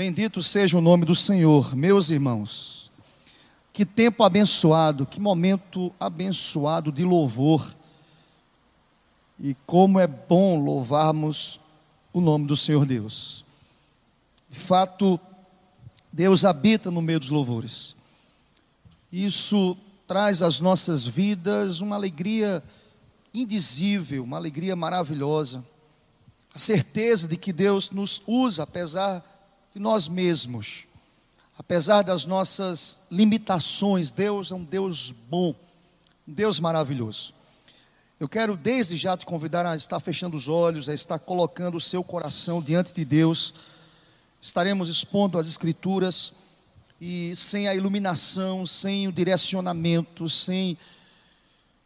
Bendito seja o nome do Senhor, meus irmãos. Que tempo abençoado, que momento abençoado de louvor. E como é bom louvarmos o nome do Senhor Deus. De fato, Deus habita no meio dos louvores. Isso traz às nossas vidas uma alegria indizível, uma alegria maravilhosa. A certeza de que Deus nos usa apesar de nós mesmos. Apesar das nossas limitações, Deus é um Deus bom, um Deus maravilhoso. Eu quero desde já te convidar a estar fechando os olhos, a estar colocando o seu coração diante de Deus. Estaremos expondo as Escrituras e sem a iluminação, sem o direcionamento, sem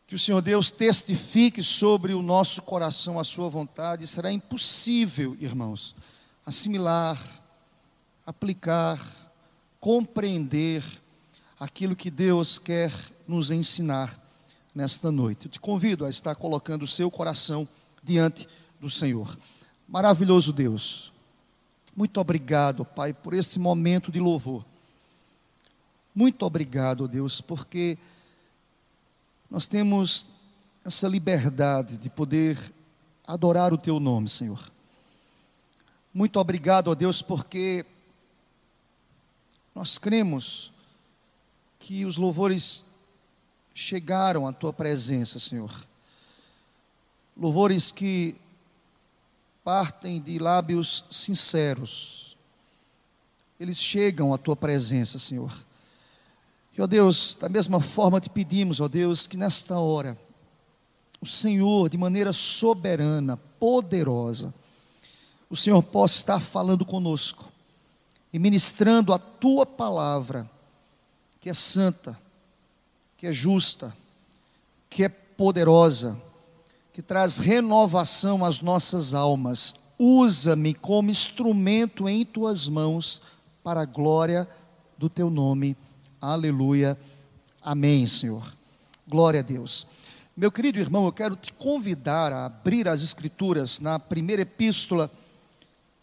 que o Senhor Deus testifique sobre o nosso coração a sua vontade, será impossível, irmãos, assimilar aplicar, compreender aquilo que Deus quer nos ensinar nesta noite. Eu te convido a estar colocando o seu coração diante do Senhor. Maravilhoso Deus, muito obrigado, Pai, por este momento de louvor. Muito obrigado, Deus, porque nós temos essa liberdade de poder adorar o Teu nome, Senhor. Muito obrigado, Deus, porque nós cremos que os louvores chegaram à tua presença, Senhor. Louvores que partem de lábios sinceros. Eles chegam à tua presença, Senhor. E, ó Deus, da mesma forma te pedimos, ó Deus, que nesta hora, o Senhor, de maneira soberana, poderosa, o Senhor possa estar falando conosco e ministrando a tua palavra, que é santa, que é justa, que é poderosa, que traz renovação às nossas almas. Usa-me como instrumento em tuas mãos para a glória do teu nome. Aleluia. Amém, Senhor. Glória a Deus. Meu querido irmão, eu quero te convidar a abrir as Escrituras na primeira epístola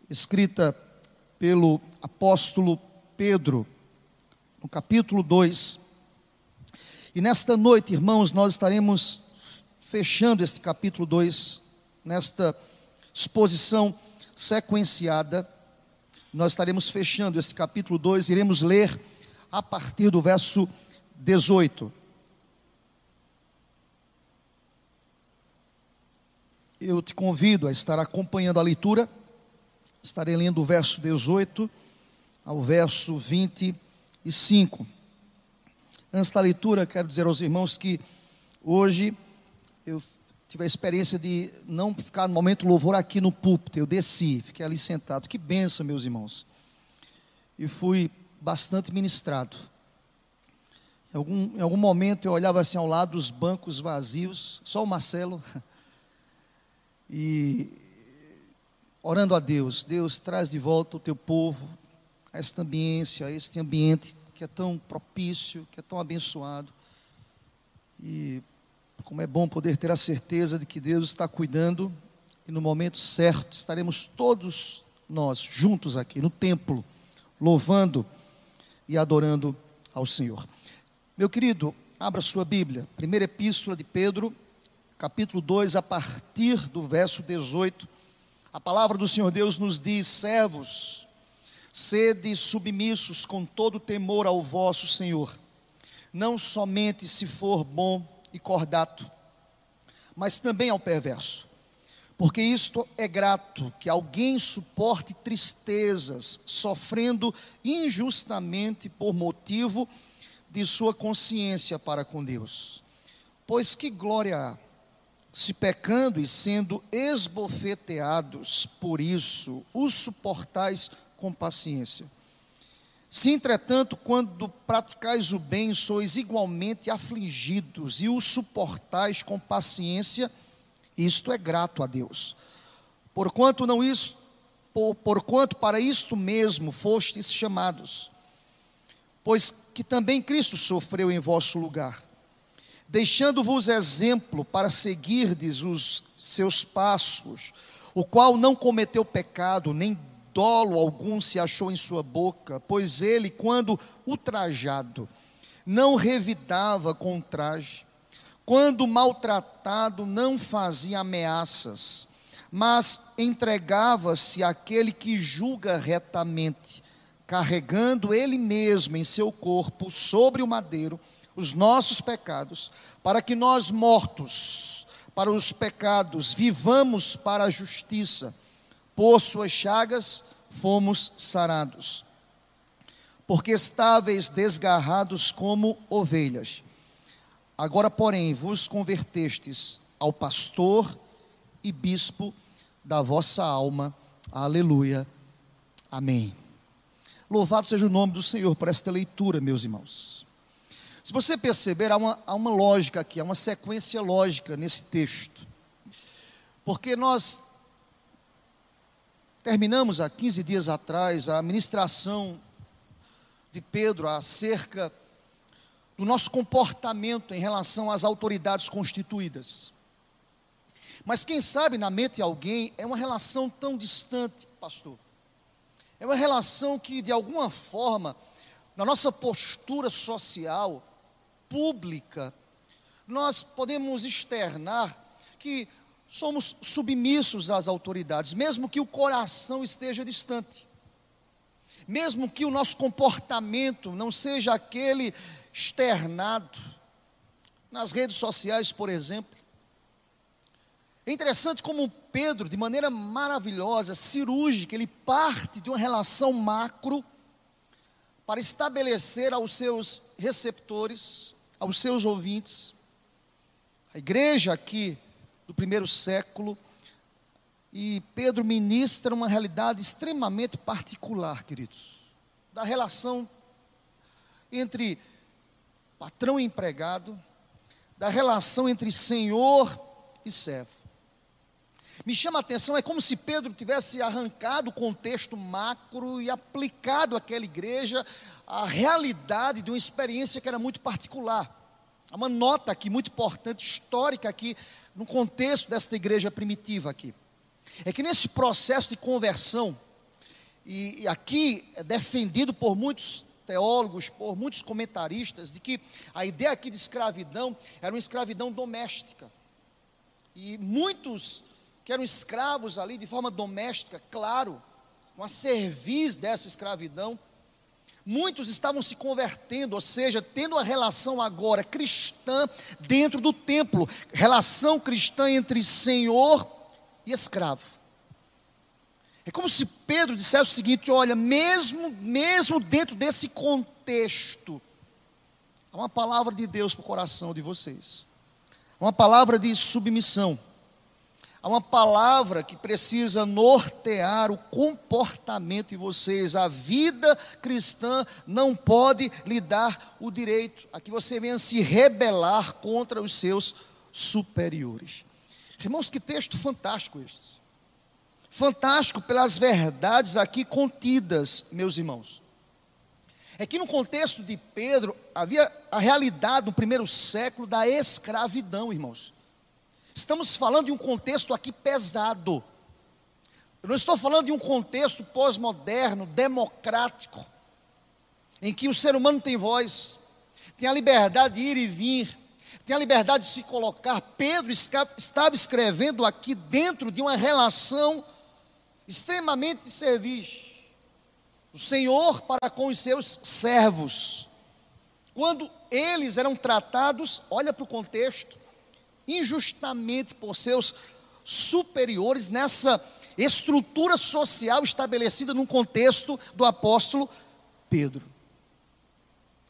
escrita pelo apóstolo Pedro, no capítulo 2. E nesta noite, irmãos, nós estaremos fechando este capítulo 2, nesta exposição sequenciada. Nós estaremos fechando este capítulo 2, iremos ler a partir do verso 18. Eu te convido a estar acompanhando a leitura Estarei lendo o verso 18 ao verso 25. Antes da leitura, quero dizer aos irmãos que hoje eu tive a experiência de não ficar no momento louvor aqui no púlpito. Eu desci, fiquei ali sentado. Que benção, meus irmãos. E fui bastante ministrado. Em algum, em algum momento eu olhava assim ao lado dos bancos vazios, só o Marcelo. E orando a Deus, Deus traz de volta o teu povo a esta ambiência, a este ambiente que é tão propício, que é tão abençoado. E como é bom poder ter a certeza de que Deus está cuidando e no momento certo estaremos todos nós juntos aqui no templo, louvando e adorando ao Senhor. Meu querido, abra sua Bíblia, primeira epístola de Pedro, capítulo 2, a partir do verso 18 a palavra do Senhor Deus nos diz: servos, sede submissos com todo temor ao vosso Senhor, não somente se for bom e cordato, mas também ao perverso. Porque isto é grato que alguém suporte tristezas, sofrendo injustamente por motivo de sua consciência para com Deus. Pois que glória há se pecando e sendo esbofeteados por isso, os suportais com paciência. Se, entretanto, quando praticais o bem, sois igualmente afligidos e o suportais com paciência, isto é grato a Deus. Porquanto não isso, por, porquanto para isto mesmo fostes chamados, pois que também Cristo sofreu em vosso lugar deixando-vos exemplo para seguirdes os seus passos, o qual não cometeu pecado, nem dolo algum se achou em sua boca, pois ele, quando ultrajado, não revidava com traje, quando maltratado, não fazia ameaças, mas entregava-se àquele que julga retamente, carregando ele mesmo em seu corpo sobre o madeiro os nossos pecados, para que nós mortos para os pecados, vivamos para a justiça. Por suas chagas fomos sarados. Porque estáveis desgarrados como ovelhas. Agora, porém, vos convertestes ao pastor e bispo da vossa alma. Aleluia. Amém. Louvado seja o nome do Senhor por esta leitura, meus irmãos. Se você perceber, há uma, há uma lógica aqui, há uma sequência lógica nesse texto. Porque nós terminamos há 15 dias atrás a ministração de Pedro acerca do nosso comportamento em relação às autoridades constituídas. Mas quem sabe na mente de alguém é uma relação tão distante, pastor. É uma relação que, de alguma forma, na nossa postura social, pública, nós podemos externar que somos submissos às autoridades, mesmo que o coração esteja distante, mesmo que o nosso comportamento não seja aquele externado, nas redes sociais, por exemplo. É interessante como Pedro, de maneira maravilhosa, cirúrgica, ele parte de uma relação macro para estabelecer aos seus receptores aos seus ouvintes. A igreja aqui do primeiro século, e Pedro ministra uma realidade extremamente particular, queridos, da relação entre patrão e empregado, da relação entre senhor e servo. Me chama a atenção, é como se Pedro tivesse arrancado o contexto macro e aplicado àquela igreja a realidade de uma experiência que era muito particular. Há uma nota aqui muito importante, histórica aqui, no contexto desta igreja primitiva aqui. É que nesse processo de conversão, e, e aqui é defendido por muitos teólogos, por muitos comentaristas, de que a ideia aqui de escravidão era uma escravidão doméstica. E muitos que eram escravos ali de forma doméstica, claro, com a serviço dessa escravidão. Muitos estavam se convertendo, ou seja, tendo a relação agora cristã dentro do templo, relação cristã entre senhor e escravo. É como se Pedro dissesse o seguinte: olha, mesmo, mesmo dentro desse contexto, há uma palavra de Deus para o coração de vocês, uma palavra de submissão Há uma palavra que precisa nortear o comportamento de vocês. A vida cristã não pode lhe dar o direito a que você venha se rebelar contra os seus superiores. Irmãos, que texto fantástico este. Fantástico pelas verdades aqui contidas, meus irmãos. É que no contexto de Pedro havia a realidade no primeiro século da escravidão, irmãos. Estamos falando de um contexto aqui pesado. Eu não estou falando de um contexto pós-moderno, democrático, em que o ser humano tem voz, tem a liberdade de ir e vir, tem a liberdade de se colocar. Pedro estava escrevendo aqui dentro de uma relação extremamente servis. O Senhor para com os seus servos. Quando eles eram tratados, olha para o contexto, injustamente por seus superiores nessa estrutura social estabelecida num contexto do apóstolo Pedro.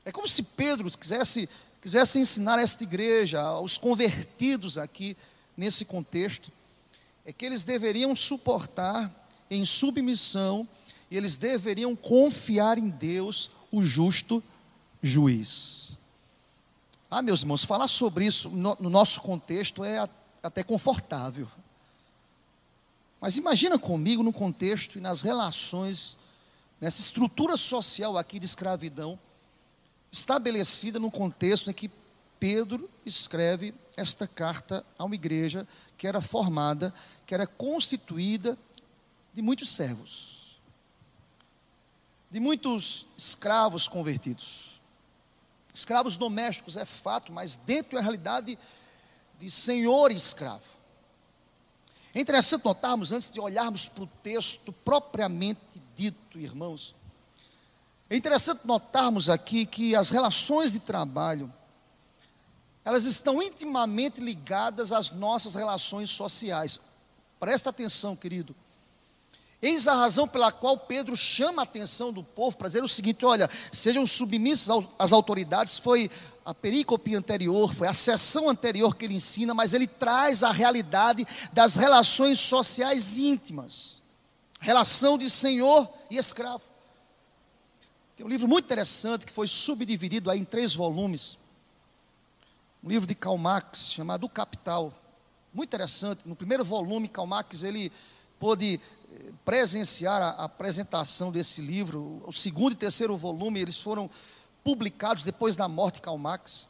É como se Pedro quisesse, quisesse ensinar esta igreja, aos convertidos aqui nesse contexto, é que eles deveriam suportar em submissão e eles deveriam confiar em Deus, o justo juiz. Ah, meus irmãos, falar sobre isso no, no nosso contexto é até confortável. Mas imagina comigo no contexto e nas relações, nessa estrutura social aqui de escravidão, estabelecida no contexto em que Pedro escreve esta carta a uma igreja que era formada, que era constituída de muitos servos. de muitos escravos convertidos. Escravos domésticos é fato, mas dentro da realidade de senhor e escravo. É interessante notarmos, antes de olharmos para o texto propriamente dito, irmãos, é interessante notarmos aqui que as relações de trabalho, elas estão intimamente ligadas às nossas relações sociais. Presta atenção, querido. Eis a razão pela qual Pedro chama a atenção do povo para dizer o seguinte: olha, sejam submissos às autoridades. Foi a perícope anterior, foi a sessão anterior que ele ensina, mas ele traz a realidade das relações sociais íntimas relação de senhor e escravo. Tem um livro muito interessante que foi subdividido aí em três volumes. Um livro de Karl Marx chamado O Capital. Muito interessante. No primeiro volume, Karl Marx ele pôde presenciar a apresentação desse livro. O segundo e terceiro volume, eles foram publicados depois da morte de Karl Marx.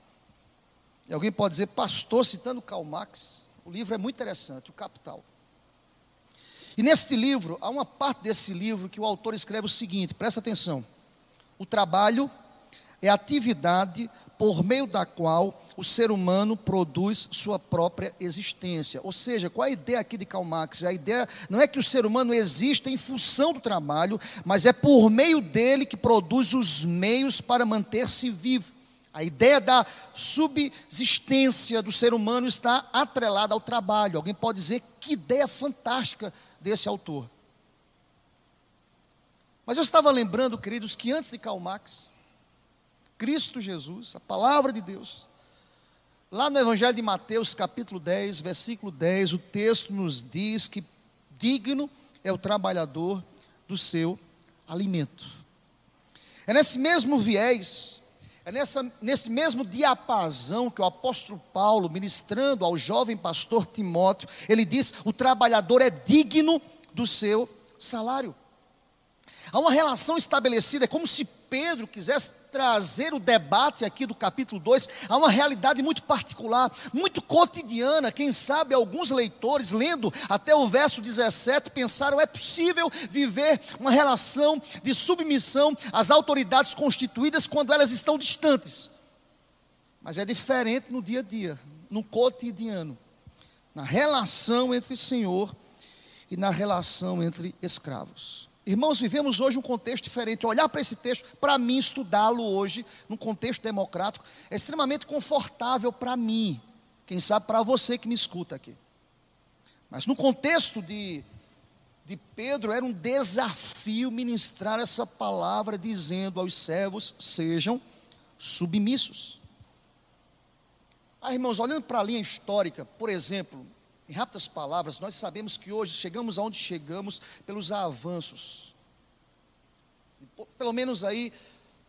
E alguém pode dizer, pastor, citando Karl Marx, o livro é muito interessante, o Capital. E neste livro, há uma parte desse livro que o autor escreve o seguinte, presta atenção. O trabalho é a atividade por meio da qual o ser humano produz sua própria existência. Ou seja, qual a ideia aqui de Karl Marx? A ideia não é que o ser humano exista em função do trabalho, mas é por meio dele que produz os meios para manter-se vivo. A ideia da subsistência do ser humano está atrelada ao trabalho. Alguém pode dizer que ideia fantástica desse autor. Mas eu estava lembrando, queridos, que antes de Karl Marx, Cristo Jesus, a palavra de Deus, lá no Evangelho de Mateus, capítulo 10, versículo 10, o texto nos diz que digno é o trabalhador do seu alimento. É nesse mesmo viés, é nessa, nesse mesmo diapasão que o apóstolo Paulo, ministrando ao jovem pastor Timóteo, ele diz: o trabalhador é digno do seu salário. Há uma relação estabelecida, é como se Pedro quisesse trazer o debate aqui do capítulo 2 a uma realidade muito particular, muito cotidiana. Quem sabe alguns leitores, lendo até o verso 17, pensaram: é possível viver uma relação de submissão às autoridades constituídas quando elas estão distantes. Mas é diferente no dia a dia, no cotidiano, na relação entre Senhor e na relação entre escravos. Irmãos, vivemos hoje um contexto diferente. Olhar para esse texto, para mim, estudá-lo hoje, num contexto democrático, é extremamente confortável para mim. Quem sabe para você que me escuta aqui. Mas no contexto de, de Pedro, era um desafio ministrar essa palavra, dizendo aos servos: sejam submissos. Ah, irmãos, olhando para a linha histórica, por exemplo, em rápidas palavras, nós sabemos que hoje chegamos aonde chegamos pelos avanços. Pelo menos aí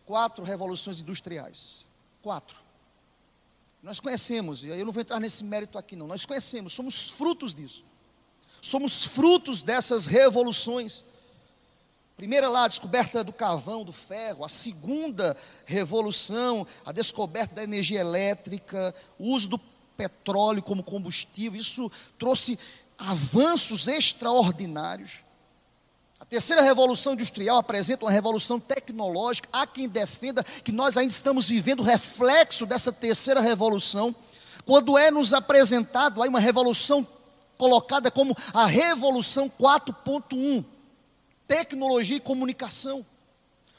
quatro revoluções industriais. Quatro. Nós conhecemos, e aí eu não vou entrar nesse mérito aqui não. Nós conhecemos, somos frutos disso. Somos frutos dessas revoluções. Primeira lá, a descoberta do carvão, do ferro. A segunda revolução, a descoberta da energia elétrica, o uso do petróleo como combustível, isso trouxe avanços extraordinários. A terceira revolução industrial apresenta uma revolução tecnológica. Há quem defenda que nós ainda estamos vivendo o reflexo dessa terceira revolução, quando é nos apresentado aí uma revolução colocada como a revolução 4.1, tecnologia e comunicação.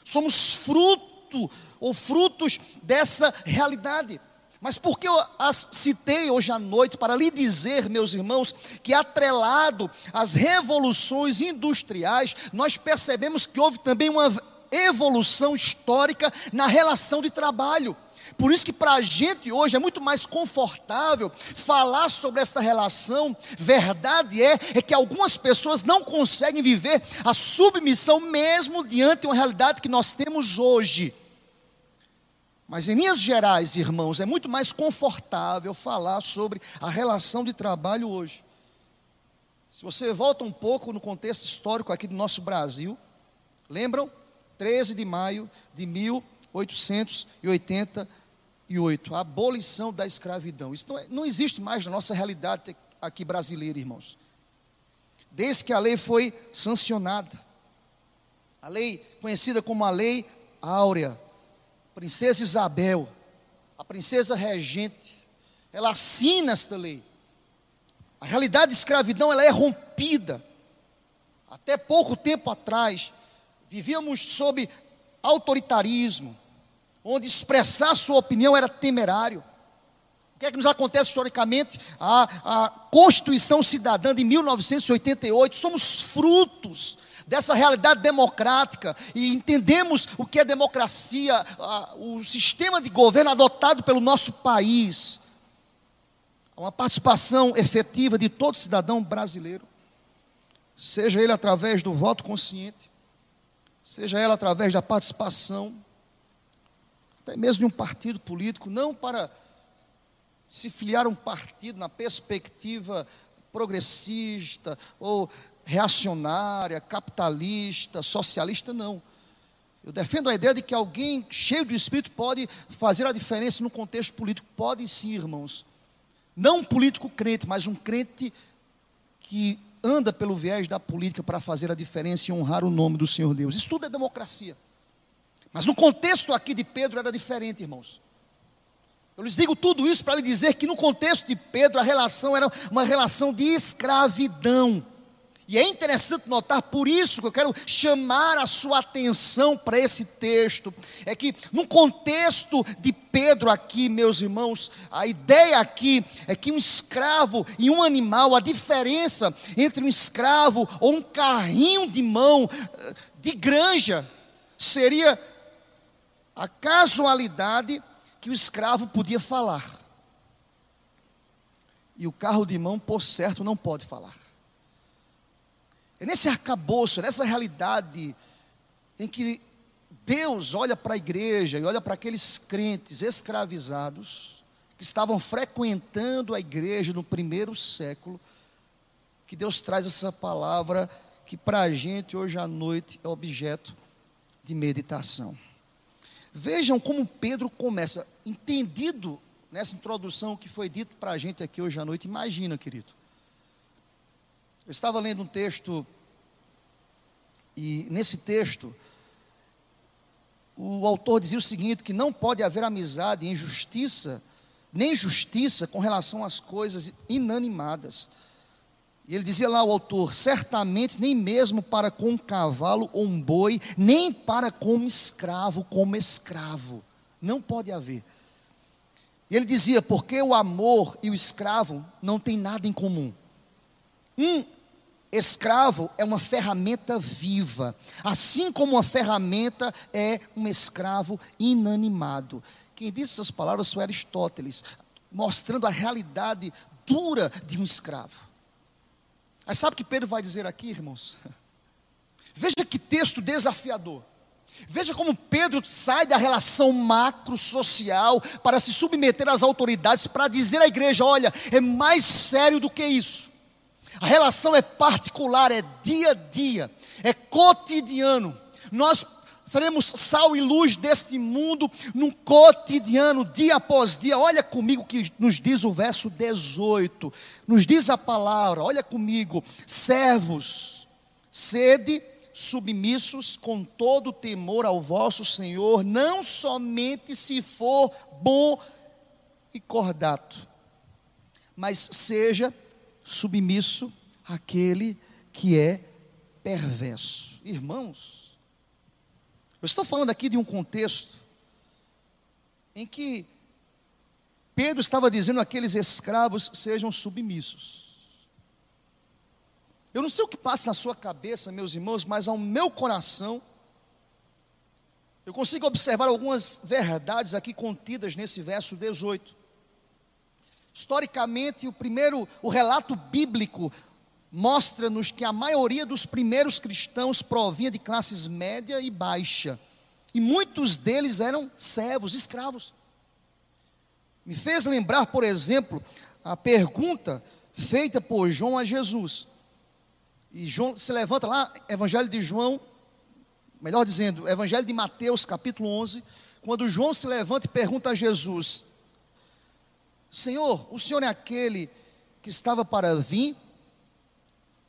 Somos fruto ou frutos dessa realidade. Mas por que eu as citei hoje à noite para lhe dizer, meus irmãos, que atrelado às revoluções industriais, nós percebemos que houve também uma evolução histórica na relação de trabalho. Por isso que para a gente hoje é muito mais confortável falar sobre esta relação. Verdade é, é que algumas pessoas não conseguem viver a submissão mesmo diante de uma realidade que nós temos hoje. Mas em linhas gerais, irmãos, é muito mais confortável falar sobre a relação de trabalho hoje. Se você volta um pouco no contexto histórico aqui do nosso Brasil, lembram? 13 de maio de 1888, a abolição da escravidão. Isso não, é, não existe mais na nossa realidade aqui brasileira, irmãos. Desde que a lei foi sancionada. A lei conhecida como a Lei Áurea, Princesa Isabel, a princesa regente, ela assina esta lei. A realidade de escravidão ela é rompida. Até pouco tempo atrás, vivíamos sob autoritarismo, onde expressar sua opinião era temerário. O que é que nos acontece historicamente? A, a Constituição Cidadã de 1988, somos frutos dessa realidade democrática e entendemos o que é democracia, a, o sistema de governo adotado pelo nosso país. Uma participação efetiva de todo cidadão brasileiro, seja ele através do voto consciente, seja ela através da participação, até mesmo de um partido político, não para se filiar a um partido na perspectiva progressista ou reacionária, capitalista, socialista, não. Eu defendo a ideia de que alguém cheio do Espírito pode fazer a diferença no contexto político. Pode sim, irmãos. Não um político crente, mas um crente que anda pelo viés da política para fazer a diferença e honrar o nome do Senhor Deus. Isso tudo é democracia. Mas no contexto aqui de Pedro era diferente, irmãos. Eu lhes digo tudo isso para lhe dizer que no contexto de Pedro a relação era uma relação de escravidão. E é interessante notar, por isso que eu quero chamar a sua atenção para esse texto, é que no contexto de Pedro aqui, meus irmãos, a ideia aqui é que um escravo e um animal, a diferença entre um escravo ou um carrinho de mão eh, de granja seria a casualidade que o escravo podia falar. E o carro de mão, por certo, não pode falar. É nesse arcabouço, nessa realidade, em que Deus olha para a igreja e olha para aqueles crentes escravizados, que estavam frequentando a igreja no primeiro século, que Deus traz essa palavra que para a gente hoje à noite é objeto de meditação. Vejam como Pedro começa, entendido nessa introdução que foi dito para a gente aqui hoje à noite. Imagina, querido. Eu estava lendo um texto, e nesse texto, o autor dizia o seguinte: que não pode haver amizade em justiça, nem justiça com relação às coisas inanimadas. E ele dizia lá, o autor: certamente nem mesmo para com um cavalo ou um boi, nem para com um escravo, como escravo. Não pode haver. E ele dizia: porque o amor e o escravo não têm nada em comum. Um escravo é uma ferramenta viva, assim como uma ferramenta é um escravo inanimado. Quem disse essas palavras foi Aristóteles, mostrando a realidade dura de um escravo. Mas sabe o que Pedro vai dizer aqui, irmãos? Veja que texto desafiador. Veja como Pedro sai da relação macro-social para se submeter às autoridades, para dizer à igreja: olha, é mais sério do que isso. A relação é particular, é dia a dia, é cotidiano. Nós seremos sal e luz deste mundo no cotidiano, dia após dia. Olha comigo o que nos diz o verso 18. Nos diz a palavra, olha comigo, servos, sede submissos com todo temor ao vosso Senhor, não somente se for bom e cordato, mas seja submisso àquele que é perverso. Irmãos, eu estou falando aqui de um contexto em que Pedro estava dizendo àqueles escravos sejam submissos. Eu não sei o que passa na sua cabeça, meus irmãos, mas ao meu coração, eu consigo observar algumas verdades aqui contidas nesse verso 18. Historicamente, o primeiro, o relato bíblico mostra-nos que a maioria dos primeiros cristãos provinha de classes média e baixa, e muitos deles eram servos, escravos. Me fez lembrar, por exemplo, a pergunta feita por João a Jesus. E João se levanta lá, Evangelho de João, melhor dizendo, Evangelho de Mateus, capítulo 11, quando João se levanta e pergunta a Jesus: Senhor, o Senhor é aquele que estava para vir,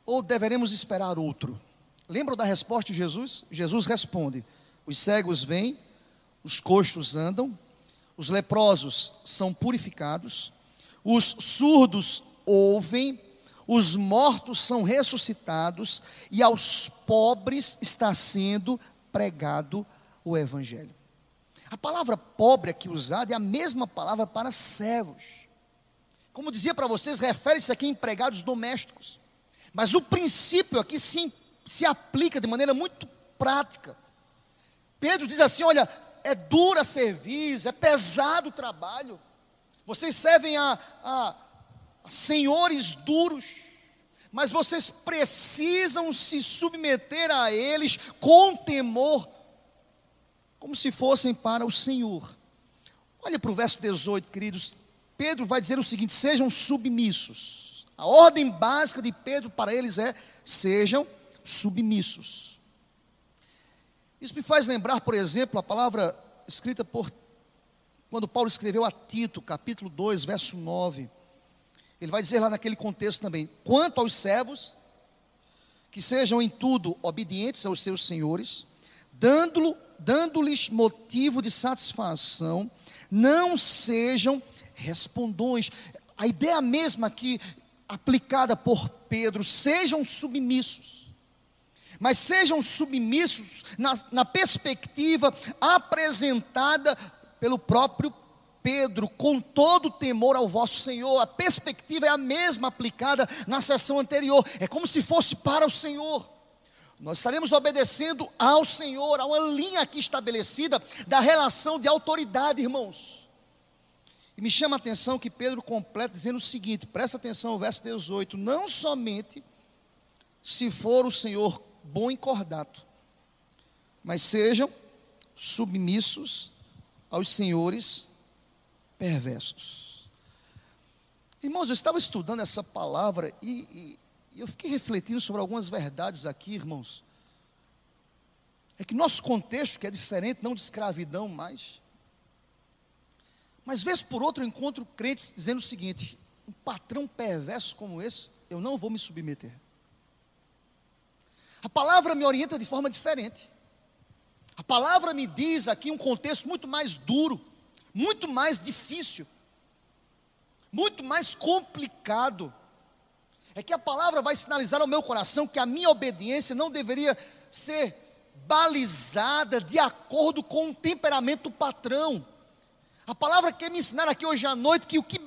ou deveremos esperar outro? Lembram da resposta de Jesus? Jesus responde: Os cegos vêm, os coxos andam, os leprosos são purificados, os surdos ouvem, os mortos são ressuscitados e aos pobres está sendo pregado o evangelho. A palavra pobre aqui usada é a mesma palavra para servos. Como dizia para vocês, refere-se aqui a empregados domésticos. Mas o princípio aqui se, se aplica de maneira muito prática. Pedro diz assim: olha, é dura serviço, é pesado o trabalho. Vocês servem a, a, a senhores duros, mas vocês precisam se submeter a eles com temor, como se fossem para o Senhor. Olha para o verso 18, queridos. Pedro vai dizer o seguinte: sejam submissos. A ordem básica de Pedro para eles é: sejam submissos. Isso me faz lembrar, por exemplo, a palavra escrita por quando Paulo escreveu a Tito, capítulo 2, verso 9. Ele vai dizer lá naquele contexto também: quanto aos servos, que sejam em tudo obedientes aos seus senhores, dando-lhes dando motivo de satisfação, não sejam respondões. A ideia mesma aqui aplicada por Pedro, sejam submissos mas sejam submissos na, na perspectiva apresentada pelo próprio Pedro, com todo temor ao vosso Senhor. A perspectiva é a mesma aplicada na sessão anterior, é como se fosse para o Senhor. Nós estaremos obedecendo ao Senhor, a uma linha aqui estabelecida da relação de autoridade, irmãos. E me chama a atenção que Pedro completa dizendo o seguinte: presta atenção ao verso 18: não somente se for o Senhor bom e cordato, mas sejam submissos aos senhores perversos. Irmãos, eu estava estudando essa palavra e, e, e eu fiquei refletindo sobre algumas verdades aqui, irmãos. É que nosso contexto, que é diferente, não de escravidão mais. Mas, vez por outro, eu encontro crentes dizendo o seguinte: um patrão perverso como esse, eu não vou me submeter. A palavra me orienta de forma diferente. A palavra me diz aqui um contexto muito mais duro, muito mais difícil, muito mais complicado. É que a palavra vai sinalizar ao meu coração que a minha obediência não deveria ser balizada de acordo com o temperamento do patrão. A palavra quer me ensinar aqui hoje à noite que o que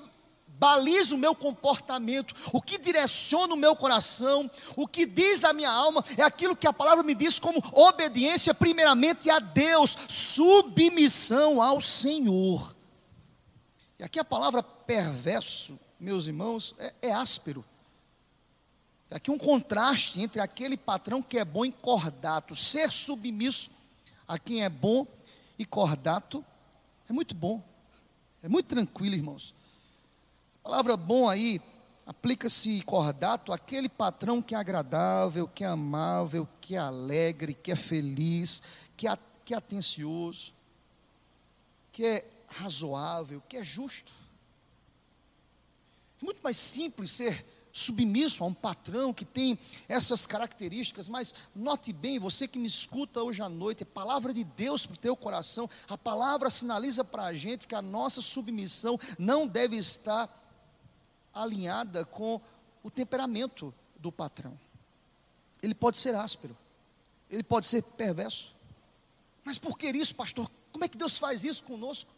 baliza o meu comportamento, o que direciona o meu coração, o que diz a minha alma, é aquilo que a palavra me diz como obediência, primeiramente a Deus, submissão ao Senhor. E aqui a palavra perverso, meus irmãos, é, é áspero. É aqui um contraste entre aquele patrão que é bom e cordato. Ser submisso a quem é bom e cordato é muito bom, é muito tranquilo, irmãos. A palavra bom aí aplica-se cordato àquele patrão que é agradável, que é amável, que é alegre, que é feliz, que é, que é atencioso, que é razoável, que é justo. É muito mais simples ser submisso a um patrão que tem essas características, mas note bem, você que me escuta hoje à noite, é palavra de Deus para o teu coração, a palavra sinaliza para a gente que a nossa submissão não deve estar alinhada com o temperamento do patrão. Ele pode ser áspero, ele pode ser perverso. Mas por que isso, pastor? Como é que Deus faz isso conosco?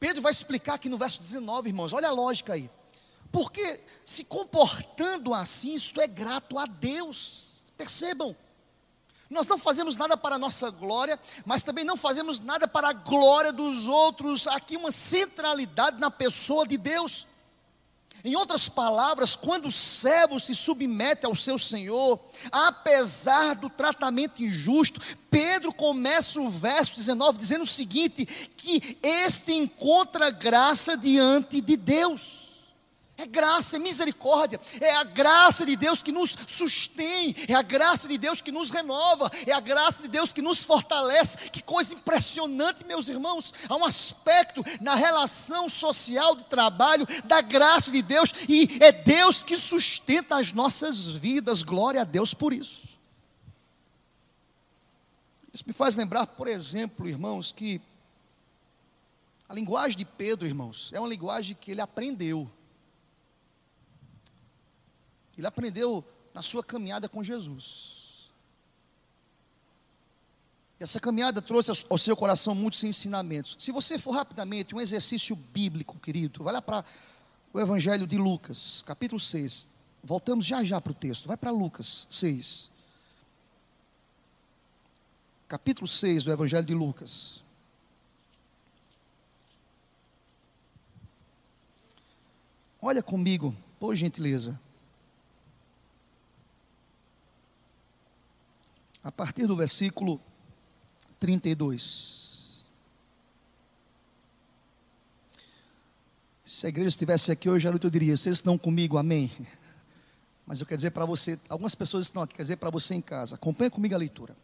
Pedro vai explicar aqui no verso 19, irmãos, olha a lógica aí. Porque se comportando assim, isto é grato a Deus. Percebam, nós não fazemos nada para a nossa glória, mas também não fazemos nada para a glória dos outros. Aqui uma centralidade na pessoa de Deus. Em outras palavras, quando o servo se submete ao seu senhor, apesar do tratamento injusto, Pedro começa o verso 19 dizendo o seguinte: que este encontra graça diante de Deus. É graça, é misericórdia, é a graça de Deus que nos sustém, é a graça de Deus que nos renova, é a graça de Deus que nos fortalece. Que coisa impressionante, meus irmãos. Há um aspecto na relação social de trabalho da graça de Deus, e é Deus que sustenta as nossas vidas. Glória a Deus por isso. Isso me faz lembrar, por exemplo, irmãos, que a linguagem de Pedro, irmãos, é uma linguagem que ele aprendeu. Ele aprendeu na sua caminhada com Jesus. E essa caminhada trouxe ao seu coração muitos ensinamentos. Se você for rapidamente, um exercício bíblico, querido, vai lá para o Evangelho de Lucas, capítulo 6. Voltamos já já para o texto. Vai para Lucas 6. Capítulo 6 do Evangelho de Lucas. Olha comigo, por gentileza. A partir do versículo 32. Se a igreja estivesse aqui hoje eu diria: vocês estão comigo, amém? Mas eu quero dizer para você, algumas pessoas estão aqui, quer dizer para você em casa, acompanha comigo a leitura.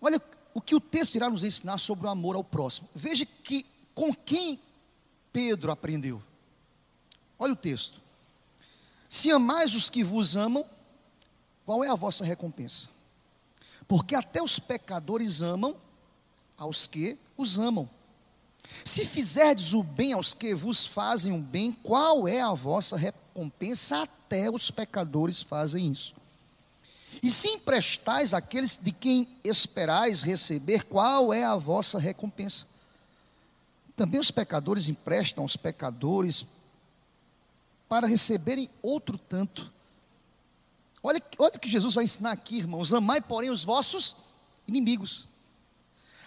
Olha o que o texto irá nos ensinar sobre o amor ao próximo. Veja que com quem Pedro aprendeu. Olha o texto. Se amais os que vos amam, qual é a vossa recompensa? Porque até os pecadores amam aos que os amam. Se fizerdes o bem aos que vos fazem o bem, qual é a vossa recompensa? Até os pecadores fazem isso. E se emprestais àqueles de quem esperais receber, qual é a vossa recompensa? Também os pecadores emprestam aos pecadores para receberem outro tanto. Olha, olha o que Jesus vai ensinar aqui, irmãos. Amai, porém, os vossos inimigos.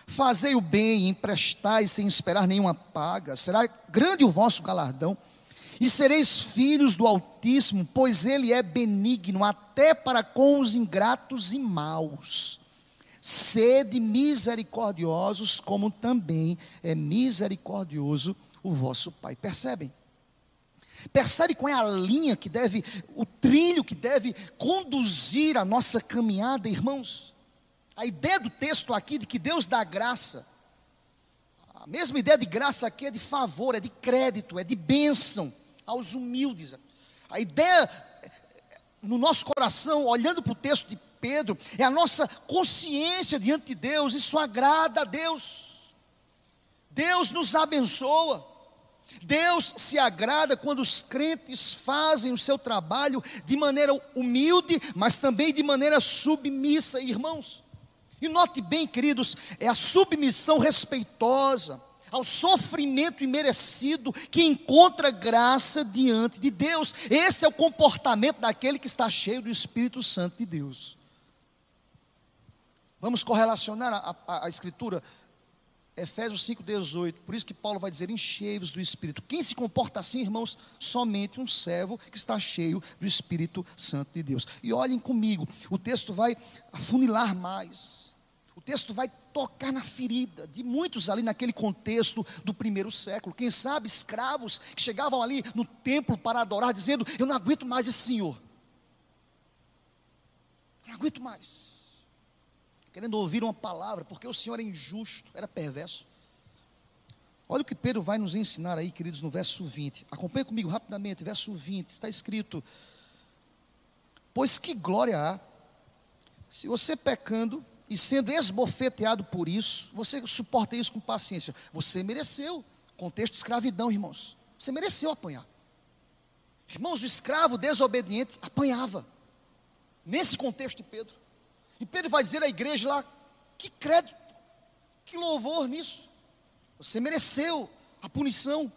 Fazei o bem emprestai sem esperar nenhuma paga. Será grande o vosso galardão. E sereis filhos do Altíssimo, pois Ele é benigno até para com os ingratos e maus. Sede misericordiosos, como também é misericordioso o vosso Pai. Percebem? Percebe qual é a linha que deve, o trilho que deve conduzir a nossa caminhada, irmãos? A ideia do texto aqui de que Deus dá graça, a mesma ideia de graça aqui é de favor, é de crédito, é de bênção aos humildes. A ideia no nosso coração, olhando para o texto de Pedro, é a nossa consciência diante de Deus, isso agrada a Deus. Deus nos abençoa. Deus se agrada quando os crentes fazem o seu trabalho de maneira humilde, mas também de maneira submissa, irmãos. E note bem, queridos, é a submissão respeitosa ao sofrimento imerecido que encontra graça diante de Deus. Esse é o comportamento daquele que está cheio do Espírito Santo de Deus. Vamos correlacionar a, a, a Escritura Efésios 5,18. Por isso que Paulo vai dizer: enchei-vos do Espírito. Quem se comporta assim, irmãos? Somente um servo que está cheio do Espírito Santo de Deus. E olhem comigo, o texto vai afunilar mais. O texto vai tocar na ferida de muitos ali naquele contexto do primeiro século. Quem sabe escravos que chegavam ali no templo para adorar, dizendo: Eu não aguento mais esse Senhor. Não aguento mais querendo ouvir uma palavra, porque o Senhor é injusto, era perverso. Olha o que Pedro vai nos ensinar aí, queridos, no verso 20. Acompanhe comigo rapidamente, verso 20. Está escrito: Pois que glória há, se você pecando e sendo esbofeteado por isso, você suporta isso com paciência. Você mereceu. Contexto de escravidão, irmãos. Você mereceu apanhar. Irmãos, o escravo desobediente apanhava. Nesse contexto de Pedro. E Pedro vai dizer à igreja lá: que crédito, que louvor nisso. Você mereceu a punição.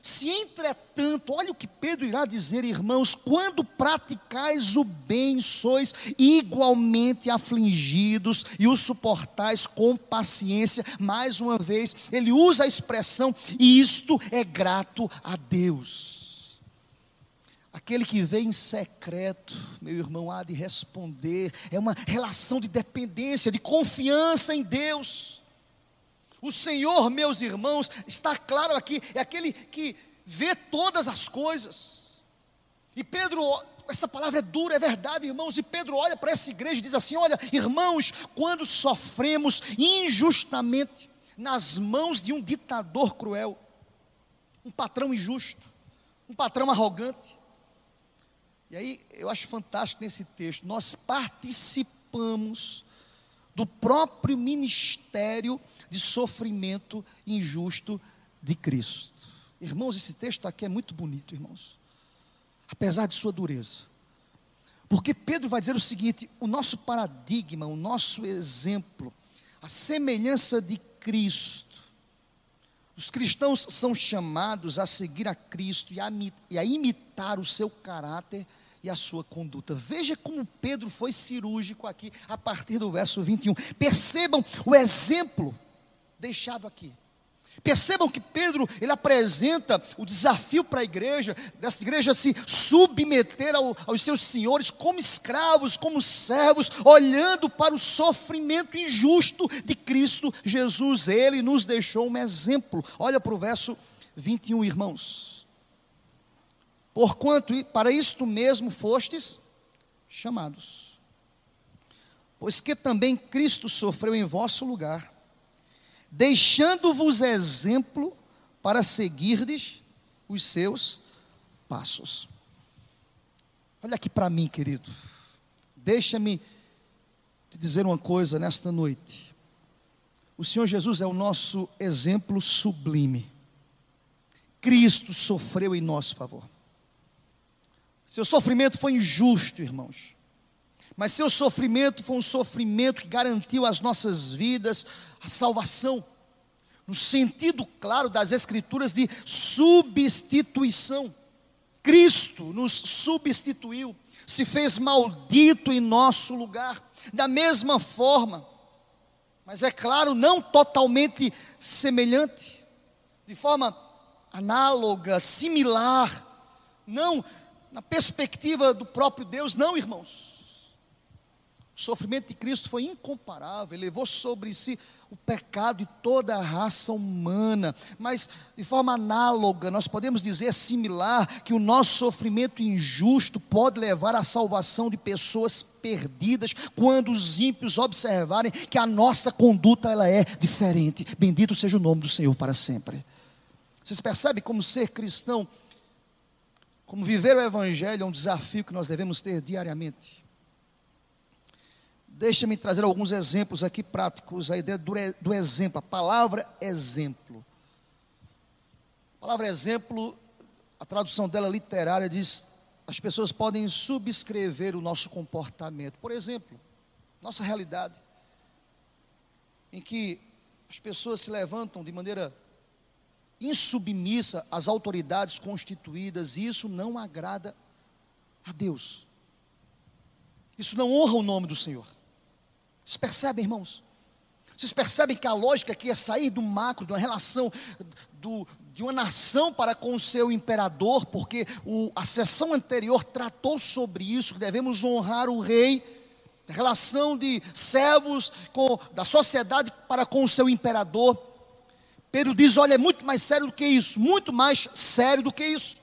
Se entretanto, olha o que Pedro irá dizer, irmãos, quando praticais o bem, sois igualmente afligidos e o suportais com paciência. Mais uma vez, ele usa a expressão, isto é grato a Deus. Aquele que vem em secreto, meu irmão, há de responder. É uma relação de dependência, de confiança em Deus. O Senhor, meus irmãos, está claro aqui, é aquele que vê todas as coisas. E Pedro, essa palavra é dura, é verdade, irmãos. E Pedro olha para essa igreja e diz assim: Olha, irmãos, quando sofremos injustamente nas mãos de um ditador cruel, um patrão injusto, um patrão arrogante, e aí eu acho fantástico nesse texto, nós participamos do próprio ministério de sofrimento injusto de Cristo. Irmãos, esse texto aqui é muito bonito, irmãos. Apesar de sua dureza. Porque Pedro vai dizer o seguinte: o nosso paradigma, o nosso exemplo, a semelhança de Cristo. Os cristãos são chamados a seguir a Cristo e a, imitar o seu caráter e a sua conduta. Veja como Pedro foi cirúrgico aqui, a partir do verso 21. Percebam o exemplo deixado aqui. Percebam que Pedro, ele apresenta o desafio para a igreja, dessa igreja se submeter ao, aos seus senhores como escravos, como servos, olhando para o sofrimento injusto de Cristo Jesus. Ele nos deixou um exemplo. Olha para o verso 21, irmãos. Porquanto para isto mesmo fostes chamados. Pois que também Cristo sofreu em vosso lugar deixando-vos exemplo para seguirdes os seus passos. Olha aqui para mim, querido. Deixa-me te dizer uma coisa nesta noite. O Senhor Jesus é o nosso exemplo sublime. Cristo sofreu em nosso favor. Seu sofrimento foi injusto, irmãos. Mas seu sofrimento foi um sofrimento que garantiu às nossas vidas a salvação, no sentido claro das Escrituras de substituição. Cristo nos substituiu, se fez maldito em nosso lugar, da mesma forma, mas é claro, não totalmente semelhante, de forma análoga, similar, não na perspectiva do próprio Deus, não, irmãos. Sofrimento de Cristo foi incomparável, ele levou sobre si o pecado de toda a raça humana, mas de forma análoga, nós podemos dizer similar, que o nosso sofrimento injusto pode levar à salvação de pessoas perdidas, quando os ímpios observarem que a nossa conduta ela é diferente. Bendito seja o nome do Senhor para sempre. Vocês percebem como ser cristão, como viver o Evangelho é um desafio que nós devemos ter diariamente. Deixa-me trazer alguns exemplos aqui práticos, a ideia do, do exemplo, a palavra exemplo. A palavra exemplo, a tradução dela literária diz: as pessoas podem subscrever o nosso comportamento. Por exemplo, nossa realidade, em que as pessoas se levantam de maneira insubmissa às autoridades constituídas, e isso não agrada a Deus. Isso não honra o nome do Senhor. Vocês percebem, irmãos? Vocês percebem que a lógica aqui é sair do macro, de uma relação do, de uma nação para com o seu imperador, porque o, a sessão anterior tratou sobre isso, que devemos honrar o rei, relação de servos com, da sociedade para com o seu imperador. Pedro diz: olha, é muito mais sério do que isso, muito mais sério do que isso.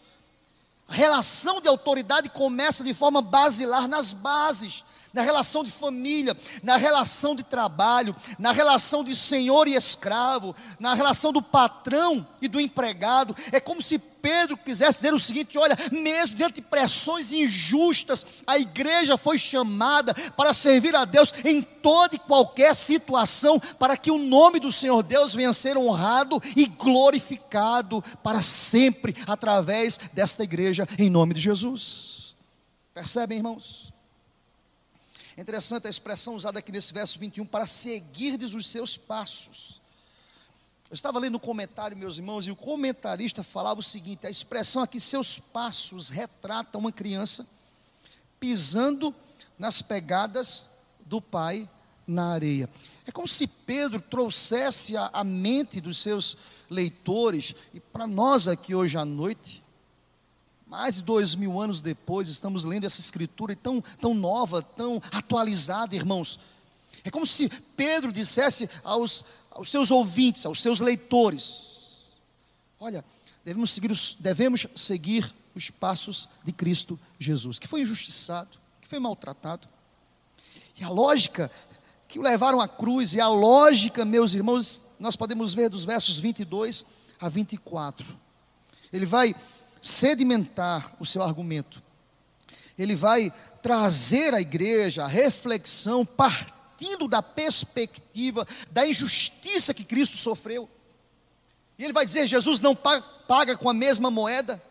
A relação de autoridade começa de forma basilar nas bases na relação de família, na relação de trabalho, na relação de senhor e escravo, na relação do patrão e do empregado. É como se Pedro quisesse dizer o seguinte: olha, mesmo diante de pressões injustas, a igreja foi chamada para servir a Deus em toda e qualquer situação, para que o nome do Senhor Deus venha a ser honrado e glorificado para sempre através desta igreja, em nome de Jesus. Percebem, irmãos? Interessante a expressão usada aqui nesse verso 21, para seguirdes os seus passos. Eu estava lendo um comentário, meus irmãos, e o comentarista falava o seguinte: a expressão aqui, seus passos, retrata uma criança pisando nas pegadas do pai na areia. É como se Pedro trouxesse a, mente dos seus leitores, e para nós aqui hoje à noite, mais de dois mil anos depois, estamos lendo essa escritura tão, tão nova, tão atualizada, irmãos. É como se Pedro dissesse aos, aos seus ouvintes, aos seus leitores: Olha, devemos seguir, os, devemos seguir os passos de Cristo Jesus, que foi injustiçado, que foi maltratado. E a lógica que o levaram à cruz, e a lógica, meus irmãos, nós podemos ver dos versos 22 a 24. Ele vai sedimentar o seu argumento. Ele vai trazer à igreja a reflexão partindo da perspectiva da injustiça que Cristo sofreu. E ele vai dizer: Jesus não paga com a mesma moeda.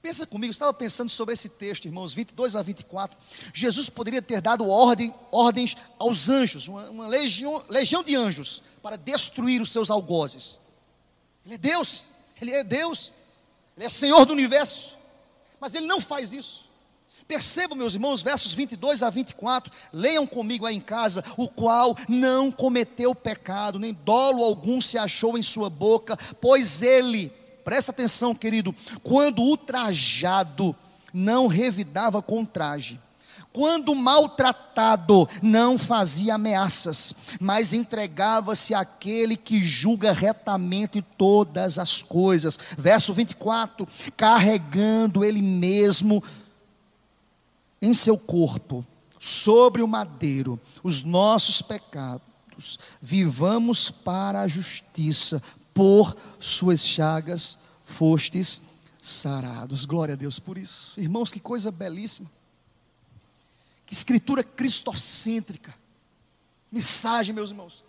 Pensa comigo, eu estava pensando sobre esse texto, irmãos, 22 a 24. Jesus poderia ter dado ordem, ordens aos anjos, uma, uma legião, legião de anjos, para destruir os seus algozes. Ele é Deus, Ele é Deus, Ele é Senhor do universo, mas Ele não faz isso. Percebam, meus irmãos, versos 22 a 24, leiam comigo aí em casa, o qual não cometeu pecado, nem dolo algum se achou em sua boca, pois ele Presta atenção, querido. Quando ultrajado não revidava com traje, quando maltratado não fazia ameaças, mas entregava-se àquele que julga retamente todas as coisas. Verso 24: carregando ele mesmo em seu corpo, sobre o madeiro, os nossos pecados, vivamos para a justiça, por suas chagas fostes sarados. Glória a Deus por isso. Irmãos, que coisa belíssima. Que escritura cristocêntrica. Mensagem, meus irmãos.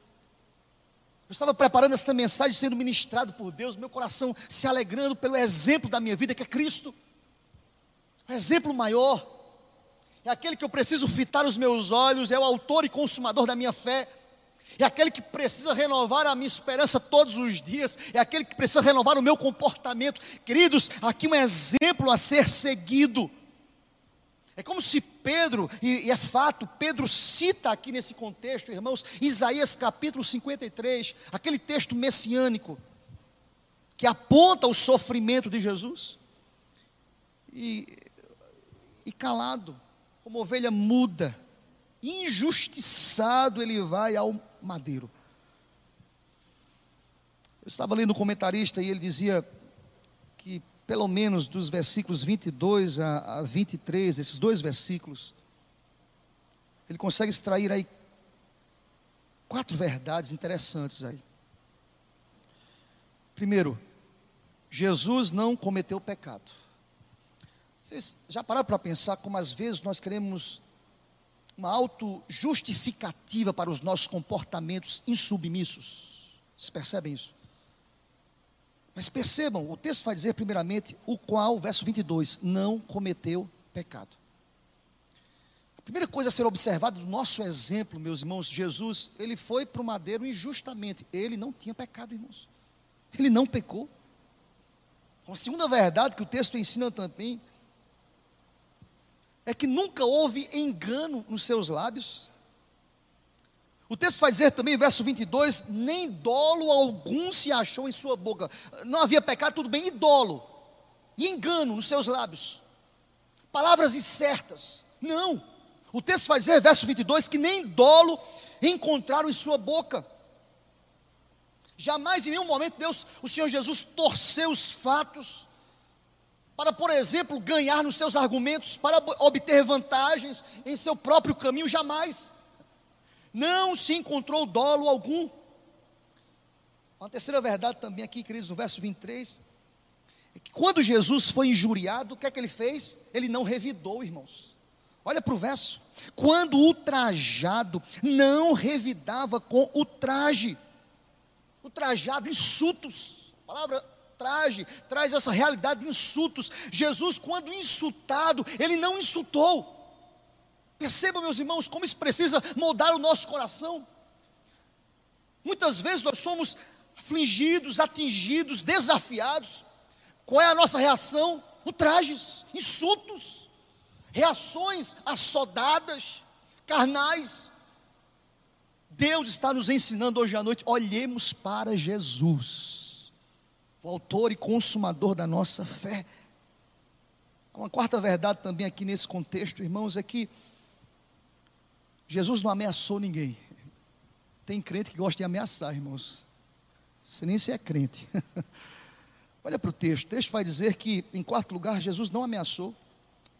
Eu estava preparando esta mensagem sendo ministrado por Deus, meu coração se alegrando pelo exemplo da minha vida, que é Cristo. O exemplo maior. É aquele que eu preciso fitar os meus olhos, é o autor e consumador da minha fé é aquele que precisa renovar a minha esperança todos os dias, é aquele que precisa renovar o meu comportamento. Queridos, aqui um exemplo a ser seguido. É como se Pedro, e, e, é fato, Pedro cita aqui nesse contexto, irmãos, Isaías capítulo 53, aquele texto messiânico, que aponta o sofrimento de Jesus, e, e calado, como ovelha muda, injustiçado ele vai ao madeiro. Eu estava lendo um comentarista e ele dizia que, pelo menos dos versículos 22 a, a 23, esses dois versículos, ele consegue extrair aí quatro verdades interessantes aí. Primeiro, Jesus não cometeu pecado. Vocês já pararam para pensar como às vezes nós queremos uma auto-justificativa para os nossos comportamentos insubmissos. Vocês percebem isso? Mas percebam, o texto vai dizer primeiramente, o qual, verso 22, não cometeu pecado. A primeira coisa a ser observada do nosso exemplo, meus irmãos, Jesus, ele foi para o madeiro injustamente. Ele não tinha pecado, irmãos. Ele não pecou. Uma segunda verdade que o texto ensina também é que nunca houve engano nos seus lábios. O texto vai dizer também, verso 22, nem dolo algum se achou em sua boca. Não havia pecado, tudo bem, e dolo, e engano nos seus lábios. Palavras incertas. Não. O texto vai dizer, verso 22, que nem dolo encontraram em sua boca. Jamais em nenhum momento Deus, o Senhor Jesus torceu os fatos para, por exemplo, ganhar nos seus argumentos, para obter vantagens em seu próprio caminho, jamais. Não se encontrou dolo algum. Uma terceira verdade também aqui, queridos, no verso 23, é que quando Jesus foi injuriado, o que é que ele fez? Ele não revidou, irmãos. Olha para o verso. Quando ultrajado, não revidava com o traje. O trajado, insultos. palavra traje, traz essa realidade de insultos. Jesus, quando insultado, ele não insultou. Perceba, meus irmãos, como isso precisa moldar o nosso coração. Muitas vezes nós somos afligidos, atingidos, desafiados. Qual é a nossa reação? Ultrajes, insultos, reações assodadas, carnais. Deus está nos ensinando hoje à noite, olhemos para Jesus o autor e consumador da nossa fé. Uma quarta verdade também aqui nesse contexto, irmãos, é que Jesus não ameaçou ninguém. Tem crente que gosta de ameaçar, irmãos. Você nem se é crente. Olha para o texto. O texto vai dizer que, em quarto lugar, Jesus não ameaçou.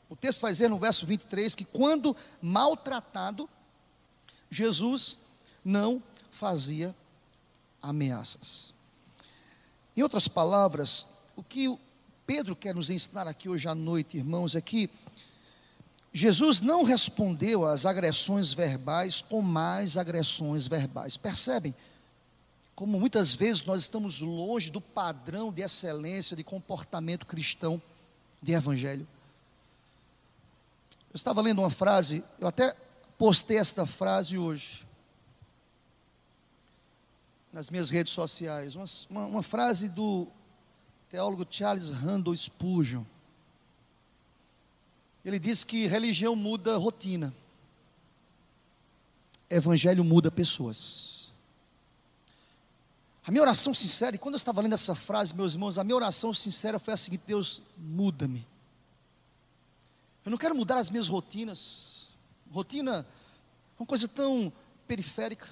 O texto vai dizer no verso 23 que, quando maltratado, Jesus não fazia ameaças. Em outras palavras, o que Pedro quer nos ensinar aqui hoje à noite, irmãos, é que Jesus não respondeu às agressões verbais com mais agressões verbais. Percebem? Como muitas vezes nós estamos longe do padrão de excelência de comportamento cristão de evangelho. Eu estava lendo uma frase, eu até postei esta frase hoje nas minhas redes sociais, uma, uma, frase do teólogo Charles Randall Spurgeon. Ele diz que religião muda rotina, evangelho muda pessoas. A minha oração sincera, e quando eu estava lendo essa frase, meus irmãos, a minha oração sincera foi a seguinte: Deus, muda-me. Eu não quero mudar as minhas rotinas. Rotina é uma coisa tão periférica.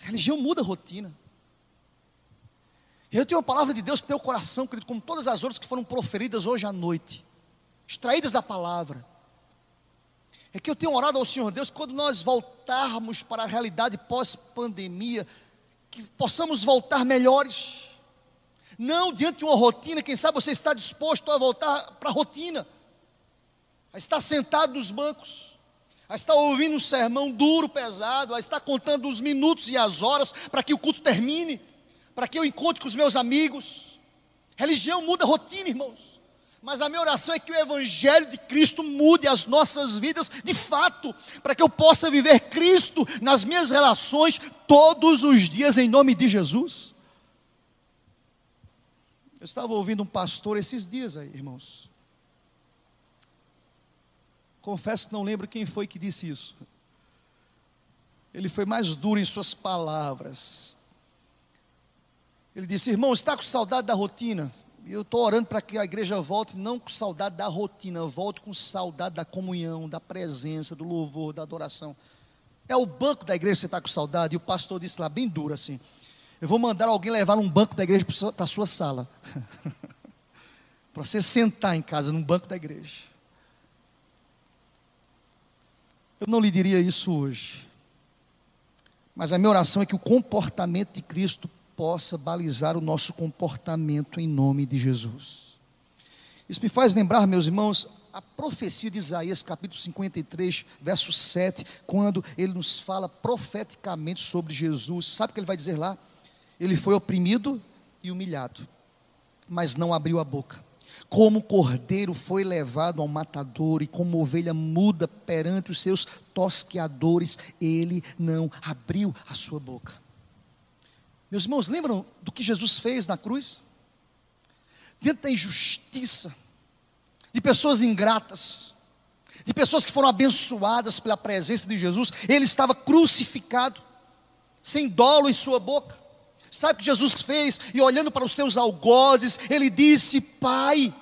A religião muda a rotina. Eu tenho uma palavra de Deus para o teu coração, querido, como todas as outras que foram proferidas hoje à noite extraídas da palavra. É que eu tenho orado ao Senhor Deus, quando nós voltarmos para a realidade pós-pandemia, que possamos voltar melhores. Não diante de uma rotina, quem sabe você está disposto a voltar para a rotina, a estar sentado nos bancos, a estar ouvindo um sermão duro, pesado, a estar contando os minutos e as horas para que o culto termine, para que eu encontre com os meus amigos. Religião muda rotina, irmãos. Mas a minha oração é que o Evangelho de Cristo mude as nossas vidas de fato, para que eu possa viver Cristo nas minhas relações todos os dias, em nome de Jesus. Eu estava ouvindo um pastor esses dias aí, irmãos. Confesso que não lembro quem foi que disse isso. Ele foi mais duro em suas palavras. Ele disse: Irmão, está com saudade da rotina? Eu estou orando para que a igreja volte não com saudade da rotina, volte com saudade da comunhão, da presença, do louvor, da adoração. É o banco da igreja que você está com saudade. E o pastor disse lá, bem duro assim: Eu vou mandar alguém levar um banco da igreja para a sua sala. para você sentar em casa, num banco da igreja. Eu não lhe diria isso hoje. Mas a minha oração é que o comportamento de Cristo possa balizar o nosso comportamento em nome de Jesus. Isso me faz lembrar, meus irmãos, a profecia de Isaías, capítulo 53, verso 7, quando ele nos fala profeticamente sobre Jesus. Sabe o que ele vai dizer lá? Ele foi oprimido e humilhado, mas não abriu a boca. Como cordeiro foi levado ao matador, e como ovelha muda perante os seus tosqueadores, ele não abriu a sua boca. Meus irmãos, lembram do que Jesus fez na cruz? Dentro da injustiça, de pessoas ingratas, de pessoas que foram abençoadas pela presença de Jesus, ele estava crucificado, sem dolo em sua boca. Sabe o que Jesus fez? E olhando para os seus algozes, ele disse: Pai,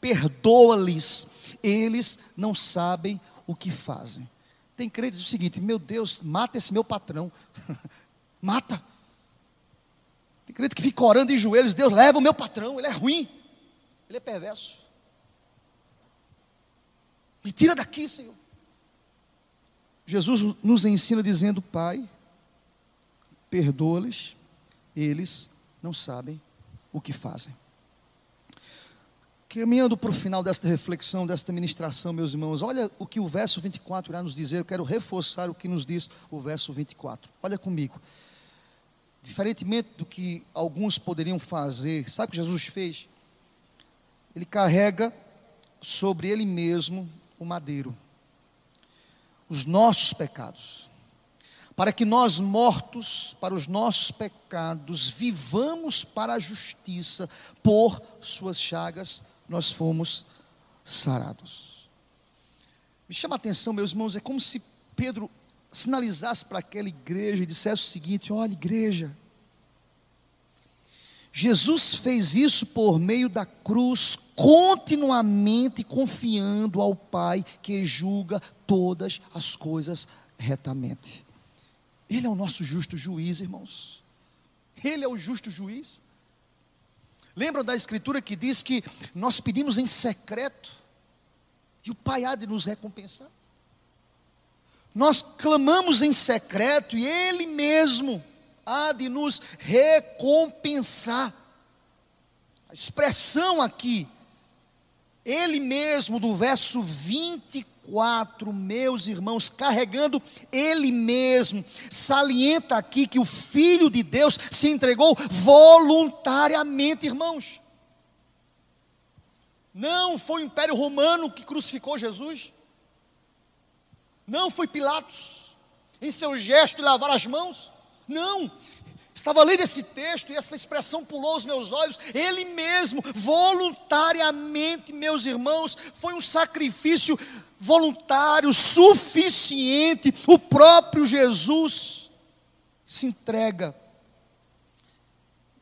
perdoa-lhes, eles não sabem o que fazem. Tem crentes o seguinte: Meu Deus, mata esse meu patrão, mata crente que fica orando em joelhos, Deus leva o meu patrão, ele é ruim, ele é perverso. Me tira daqui, Senhor. Jesus nos ensina dizendo: Pai, perdoa-lhes, eles não sabem o que fazem. Caminhando para o final desta reflexão, desta ministração, meus irmãos, olha o que o verso 24 irá nos dizer. Eu quero reforçar o que nos diz o verso 24. Olha comigo. Diferentemente do que alguns poderiam fazer, sabe o que Jesus fez? Ele carrega sobre ele mesmo o madeiro, os nossos pecados, para que nós, mortos para os nossos pecados, vivamos para a justiça, por suas chagas nós fomos sarados. Me chama a atenção, meus irmãos, é como se Pedro sinalizasse para aquela igreja e dissesse o seguinte: olha, igreja, Jesus fez isso por meio da cruz, continuamente confiando ao Pai que julga todas as coisas retamente. Ele é o nosso justo juiz, irmãos. Ele é o justo juiz. Lembram da escritura que diz que nós pedimos em secreto e o Pai há de nos recompensar? Nós clamamos em secreto e Ele mesmo há de nos recompensar. A expressão aqui Ele mesmo, do verso 24, meus irmãos, carregando Ele mesmo, salienta aqui que o Filho de Deus se entregou voluntariamente, irmãos. Não foi o Império Romano que crucificou Jesus. Não foi Pilatos, em seu gesto de lavar as mãos. Não, Estava lendo esse texto e essa expressão pulou aos meus olhos. Ele mesmo, voluntariamente, meus irmãos, foi um sacrifício voluntário, suficiente. O próprio Jesus se entrega.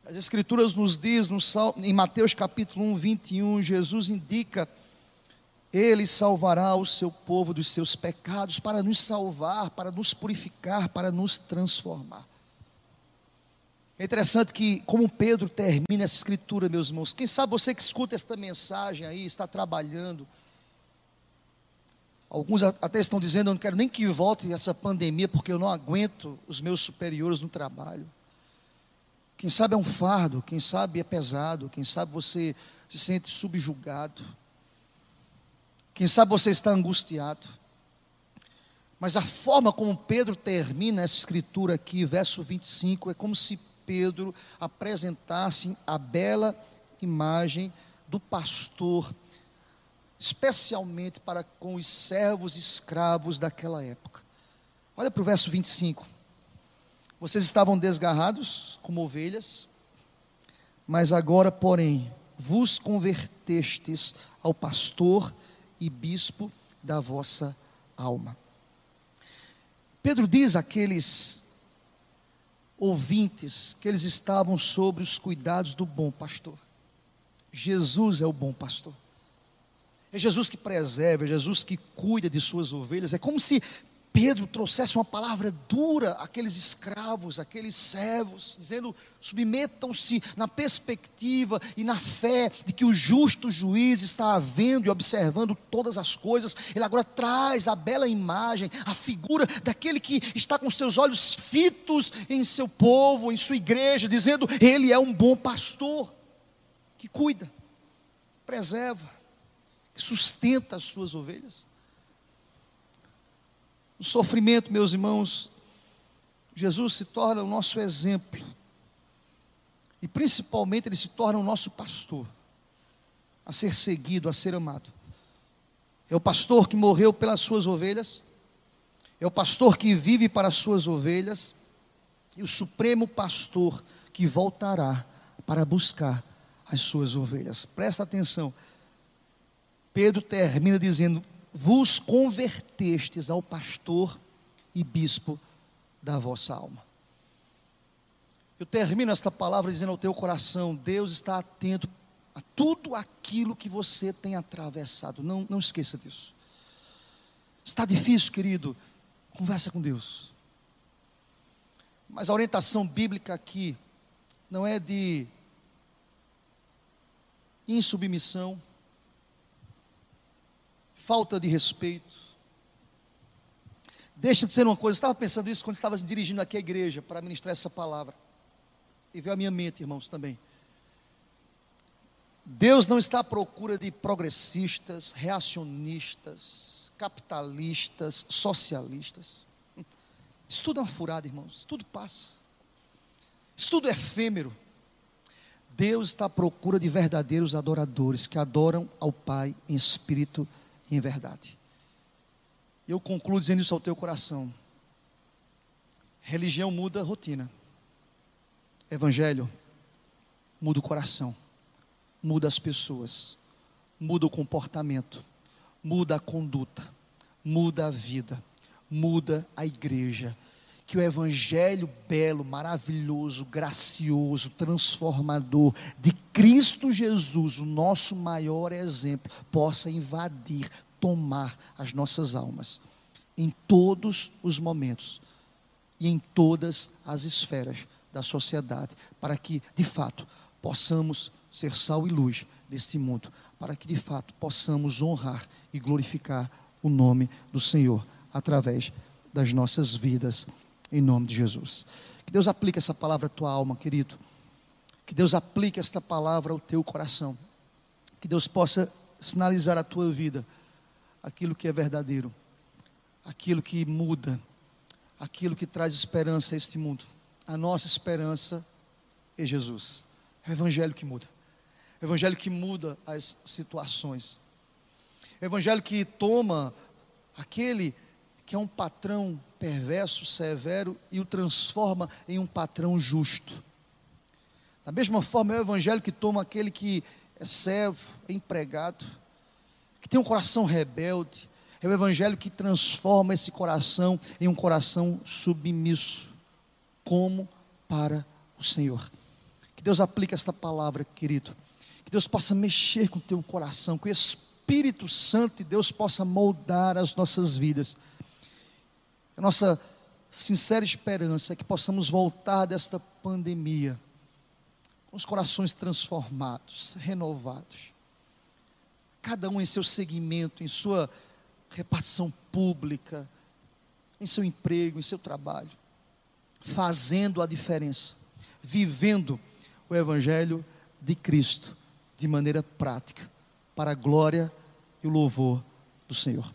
As Escrituras nos diz, em Mateus capítulo 1, 21, Jesus indica: Ele salvará o seu povo dos seus pecados, para nos salvar, para nos purificar, para nos transformar. É interessante que, como Pedro termina essa escritura, meus irmãos, quem sabe você que escuta esta mensagem aí, está trabalhando, alguns até estão dizendo, eu não quero nem que volte essa pandemia, porque eu não aguento os meus superiores no trabalho. Quem sabe é um fardo, quem sabe é pesado, quem sabe você se sente subjugado, quem sabe você está angustiado. Mas a forma como Pedro termina essa escritura aqui, verso 25, é como se Pedro apresentassem a bela imagem do pastor, especialmente para com os servos escravos daquela época. Olha para o verso 25. Vocês estavam desgarrados como ovelhas, mas agora, porém, vos convertestes ao pastor e bispo da vossa alma. Pedro diz àqueles ouvintes que eles estavam sobre os cuidados do bom pastor. Jesus é o bom pastor. É Jesus que preserva, é Jesus que cuida de suas ovelhas. É como se Pedro trouxesse uma palavra dura àqueles escravos, àqueles servos, dizendo: submetam-se na perspectiva e na fé de que o justo juiz está vendo e observando todas as coisas. Ele agora traz a bela imagem, a figura daquele que está com seus olhos fitos em seu povo, em sua igreja, dizendo: Ele é um bom pastor que cuida, preserva, que sustenta as suas ovelhas. No sofrimento, meus irmãos, Jesus se torna o nosso exemplo. E principalmente ele se torna o nosso pastor, a ser seguido, a ser amado. É o pastor que morreu pelas suas ovelhas, é o pastor que vive para as suas ovelhas, e o supremo pastor que voltará para buscar as suas ovelhas. Presta atenção. Pedro termina dizendo: vos convertestes ao pastor e bispo da vossa alma. Eu termino esta palavra dizendo ao teu coração: Deus está atento a tudo aquilo que você tem atravessado. Não, não esqueça disso. Está difícil, querido? Conversa com Deus. Mas a orientação bíblica aqui não é de insubmissão, falta de respeito. Deixa-me dizer uma coisa, eu estava pensando isso quando estava dirigindo aqui a igreja para ministrar essa palavra. E veio à minha mente, irmãos, também. Deus não está à procura de progressistas, reacionistas, capitalistas, socialistas. Isso tudo é uma furada, irmãos. Isso tudo passa. Isso tudo é efêmero. Deus está à procura de verdadeiros adoradores que adoram ao Pai em espírito e em verdade. Eu concluo dizendo isso ao teu coração. Religião muda a rotina. Evangelho muda o coração, muda as pessoas, muda o comportamento, muda a conduta, muda a vida, muda a igreja. Que o evangelho belo, maravilhoso, gracioso, transformador de Cristo Jesus, o nosso maior exemplo, possa invadir, tomar as nossas almas em todos os momentos e em todas as esferas da sociedade, para que, de fato, possamos ser sal e luz deste mundo, para que, de fato, possamos honrar e glorificar o nome do Senhor através das nossas vidas, em nome de Jesus. Que Deus aplique essa palavra à tua alma, querido. Que Deus aplique esta palavra ao teu coração. Que Deus possa sinalizar a tua vida aquilo que é verdadeiro, aquilo que muda, aquilo que traz esperança a este mundo. A nossa esperança é Jesus. É o Evangelho que muda. É o Evangelho que muda as situações. É o Evangelho que toma aquele que é um patrão perverso, severo, e o transforma em um patrão justo. Da mesma forma, é o Evangelho que toma aquele que é servo, é empregado, que tem um coração rebelde, é o Evangelho que transforma esse coração em um coração submisso, como para o Senhor. Que Deus aplique esta palavra, querido. Que Deus possa mexer com o teu coração, que o Espírito Santo de Deus possa moldar as nossas vidas. A nossa sincera esperança é que possamos voltar desta pandemia com os corações transformados, renovados cada um em seu segmento, em sua repartição pública, em seu emprego, em seu trabalho, fazendo a diferença, vivendo o Evangelho de Cristo de maneira prática, para a glória e o louvor do Senhor.